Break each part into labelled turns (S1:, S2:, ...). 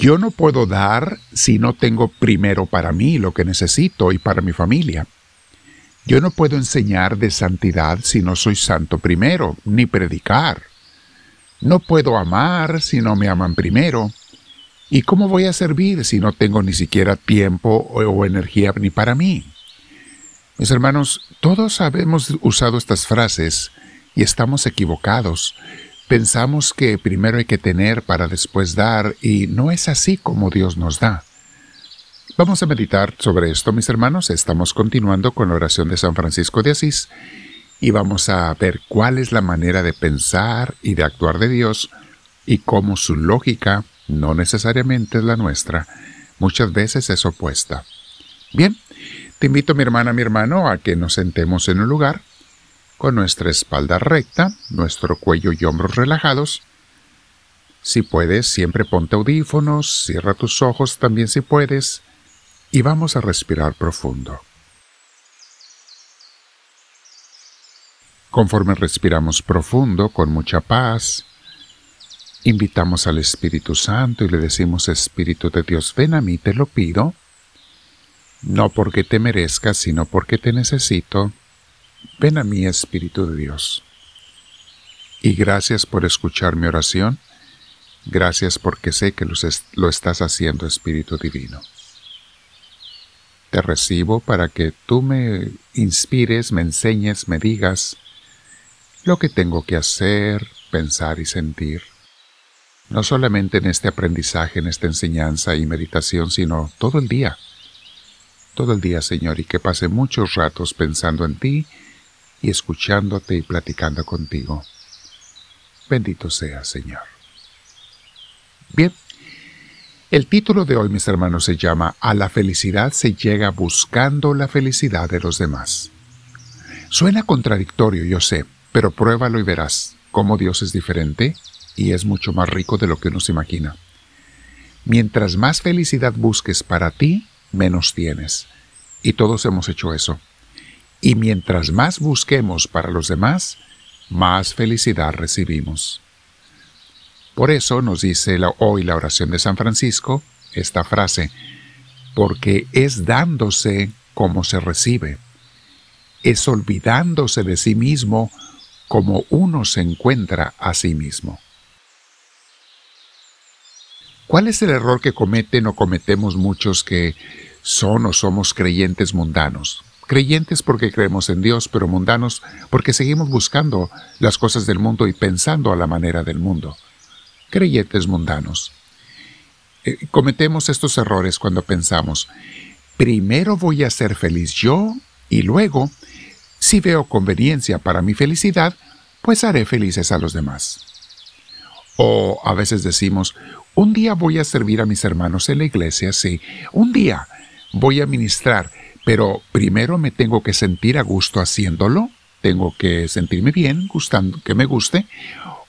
S1: Yo no puedo dar si no tengo primero para mí lo que necesito y para mi familia. Yo no puedo enseñar de santidad si no soy santo primero, ni predicar. No puedo amar si no me aman primero. ¿Y cómo voy a servir si no tengo ni siquiera tiempo o, energía ni para mí? Mis hermanos, todos habemos usado estas frases y estamos equivocados. Pensamos que primero hay que tener para después dar y no es así como Dios nos da. Vamos a meditar sobre esto, mis hermanos. Estamos continuando con la oración de San Francisco de Asís y vamos a ver cuál es la manera de pensar y de actuar de Dios y cómo su lógica no necesariamente es la nuestra, muchas veces es opuesta. Bien, te invito mi hermana, mi hermano, a que nos sentemos en un lugar con nuestra espalda recta, nuestro cuello y hombros relajados. Si puedes, siempre ponte audífonos, cierra tus ojos también si puedes, y vamos a respirar profundo. Conforme respiramos profundo, con mucha paz, invitamos al Espíritu Santo y le decimos, Espíritu de Dios, ven a mí, te lo pido, no porque te merezcas, sino porque te necesito. Ven a mí, Espíritu de Dios. Y gracias por escuchar mi oración. Gracias porque sé que lo estás haciendo, Espíritu Divino. Te recibo para que tú me inspires, me enseñes, me digas lo que tengo que hacer, pensar y sentir. No solamente en este aprendizaje, en esta enseñanza y meditación, sino todo el día. Todo el día, Señor, y que pase muchos ratos pensando en ti y escuchándote y platicando contigo. Bendito sea, Señor. Bien, el título de hoy, mis hermanos, se llama A la felicidad se llega buscando la felicidad de los demás. Suena contradictorio, yo sé, pero pruébalo y verás cómo Dios es diferente y es mucho más rico de lo que uno se imagina. Mientras más felicidad busques para ti, menos tienes. Y todos hemos hecho eso. Y mientras más busquemos para los demás, más felicidad recibimos. Por eso nos dice hoy la oración de San Francisco esta frase, porque es dándose como se recibe, es olvidándose de sí mismo como uno se encuentra a sí mismo. ¿Cuál es el error que cometen o cometemos muchos que son o somos creyentes mundanos? Creyentes porque creemos en Dios, pero mundanos porque seguimos buscando las cosas del mundo y pensando a la manera del mundo creyentes mundanos. Eh, cometemos estos errores cuando pensamos, primero voy a ser feliz yo y luego, si veo conveniencia para mi felicidad, pues haré felices a los demás. O a veces decimos, un día voy a servir a mis hermanos en la iglesia, sí, un día voy a ministrar, pero primero me tengo que sentir a gusto haciéndolo, tengo que sentirme bien, gustando, que me guste,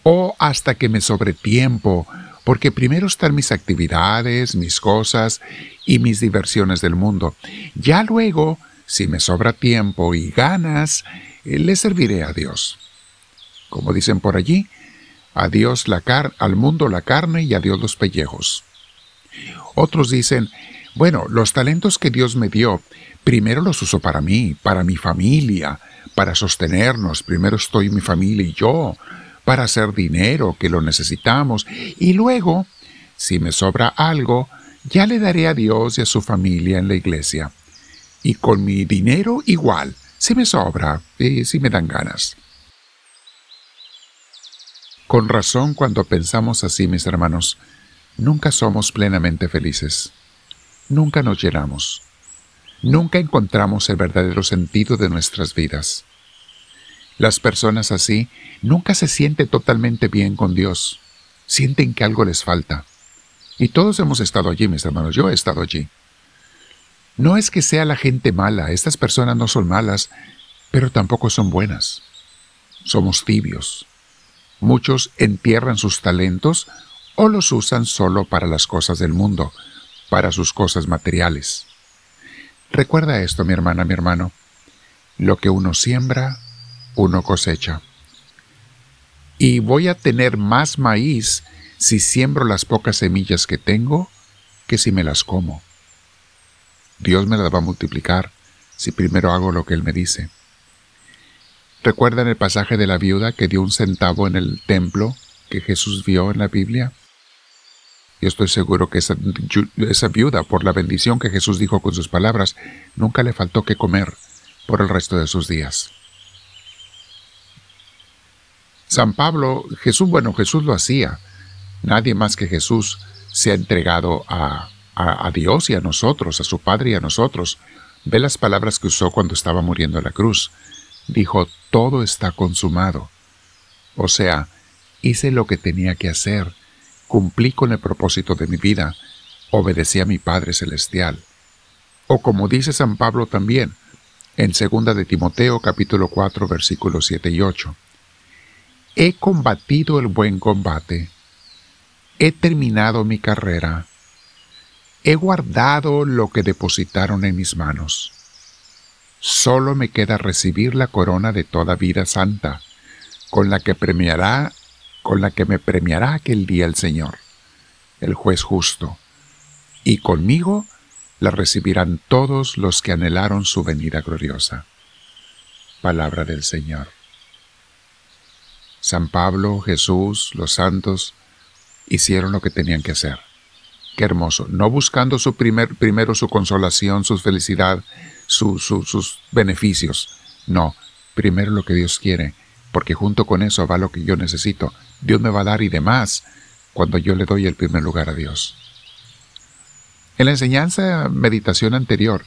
S1: o hasta que me sobre tiempo, porque primero están mis actividades, mis cosas y mis diversiones del mundo. Ya luego, si me sobra tiempo y ganas, eh, le serviré a Dios. Como dicen por allí, a Dios la car al mundo la carne y a Dios los pellejos. Otros dicen, bueno, los talentos que Dios me dio, primero los uso para mí, para mi familia, para sostenernos, primero estoy mi familia y yo, para hacer dinero, que lo necesitamos, y luego, si me sobra algo, ya le daré a Dios y a su familia en la iglesia. Y con mi dinero igual, si me sobra y si me dan ganas. Con razón cuando pensamos así, mis hermanos, nunca somos plenamente felices. Nunca nos llenamos. Nunca encontramos el verdadero sentido de nuestras vidas. Las personas así nunca se sienten totalmente bien con Dios. Sienten que algo les falta. Y todos hemos estado allí, mis hermanos. Yo he estado allí. No es que sea la gente mala. Estas personas no son malas, pero tampoco son buenas. Somos tibios. Muchos entierran sus talentos o los usan solo para las cosas del mundo, para sus cosas materiales. Recuerda esto, mi hermana, mi hermano. Lo que uno siembra, uno cosecha. Y voy a tener más maíz si siembro las pocas semillas que tengo que si me las como. Dios me las va a multiplicar si primero hago lo que Él me dice. ¿Recuerdan el pasaje de la viuda que dio un centavo en el templo que Jesús vio en la Biblia? Yo estoy seguro que esa, viuda, por la bendición que Jesús dijo con sus palabras, nunca le faltó que comer por el resto de sus días. San Pablo, Jesús, bueno, Jesús lo hacía. Nadie más que Jesús se ha entregado a, a, Dios y a nosotros, a su Padre y a nosotros. Ve las palabras que usó cuando estaba muriendo en la cruz. Dijo, todo está consumado. O sea, hice lo que tenía que hacer, cumplí con el propósito de mi vida, obedecí a mi Padre Celestial. O como dice San Pablo también, en 2 de Timoteo capítulo 4 versículos 7 y 8. He combatido el buen combate. He terminado mi carrera. He guardado lo que depositaron en mis manos. Solo me queda recibir la corona de toda vida santa, con la que premiará, con la que me premiará aquel día el Señor, el juez justo, y conmigo la recibirán todos los que anhelaron su venida gloriosa. Palabra del Señor. San Pablo, Jesús, los santos, hicieron lo que tenían que hacer. Qué hermoso. No buscando su primer, primero su consolación, su felicidad, sus beneficios. No, primero lo que Dios quiere, porque junto con eso va lo que yo necesito. Dios me va a dar y demás cuando yo le doy el primer lugar a Dios. En la enseñanza meditación anterior,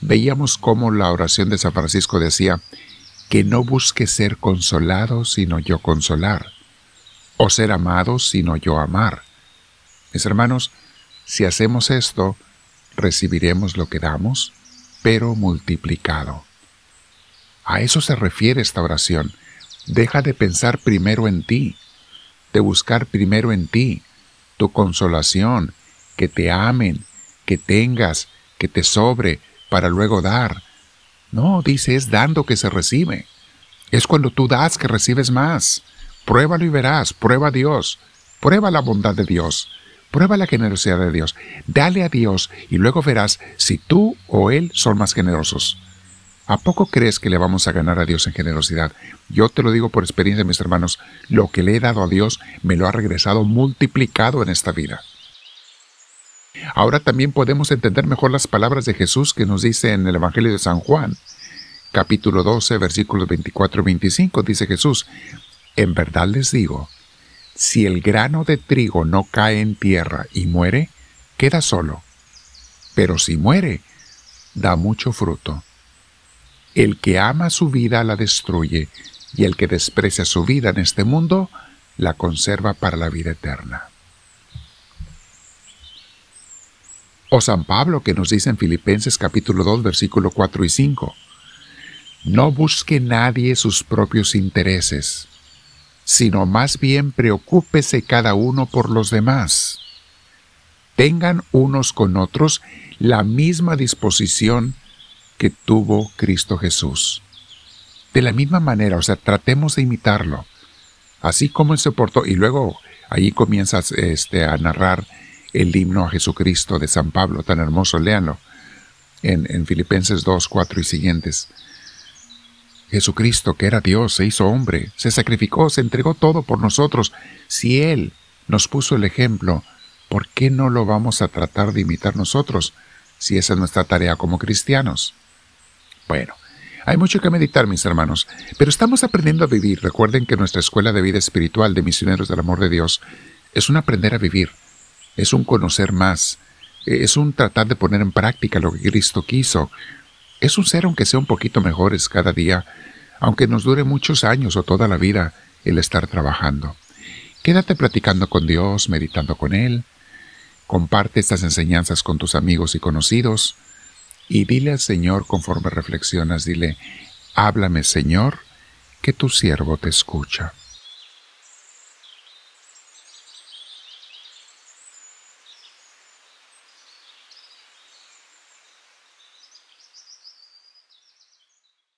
S1: veíamos cómo la oración de San Francisco decía, que no busque ser consolado sino yo consolar, o ser amado sino yo amar. Mis hermanos, si hacemos esto, recibiremos lo que damos, pero multiplicado. A eso se refiere esta oración. Deja de pensar primero en ti, de buscar primero en ti tu consolación, que te amen, que tengas, que te sobre, para luego dar, no, dice, es dando que se recibe. Es cuando tú das que recibes más. Pruébalo y verás, prueba a Dios, prueba la bondad de Dios, prueba la generosidad de Dios. Dale a Dios y luego verás si tú o Él son más generosos. ¿A poco crees que le vamos a ganar a Dios en generosidad? Yo te lo digo por experiencia, mis hermanos, lo que le he dado a Dios me lo ha regresado multiplicado en esta vida. Ahora también podemos entender mejor las palabras de Jesús que nos dice en el Evangelio de San Juan, capítulo 12, versículos 24 y 25, dice Jesús, en verdad les digo, si el grano de trigo no cae en tierra y muere, queda solo, pero si muere, da mucho fruto. El que ama su vida la destruye, y el que desprecia su vida en este mundo, la conserva para la vida eterna. O San Pablo que nos dice en Filipenses capítulo 2 versículo 4 y 5. No busque nadie sus propios intereses, sino más bien preocúpese cada uno por los demás. Tengan unos con otros la misma disposición que tuvo Cristo Jesús. De la misma manera, o sea, tratemos de imitarlo, así como Él se portó, y luego ahí comienzas este, a narrar el himno a Jesucristo de San Pablo, tan hermoso, léanlo, en, en Filipenses 2, 4 y siguientes. Jesucristo, que era Dios, se hizo hombre, se sacrificó, se entregó todo por nosotros. Si Él nos puso el ejemplo, ¿por qué no lo vamos a tratar de imitar nosotros, si esa es nuestra tarea como cristianos? Bueno, hay mucho que meditar, mis hermanos, pero estamos aprendiendo a vivir. Recuerden que nuestra escuela de vida espiritual de misioneros del amor de Dios es un aprender a vivir es un conocer más, es un tratar de poner en práctica lo que Cristo quiso, es un ser aunque sea un poquito mejores cada día, aunque nos dure muchos años o toda la vida el estar trabajando. Quédate platicando con Dios, meditando con Él, comparte estas enseñanzas con tus amigos y conocidos, y dile al Señor conforme reflexionas, dile, háblame Señor, que tu siervo te escucha.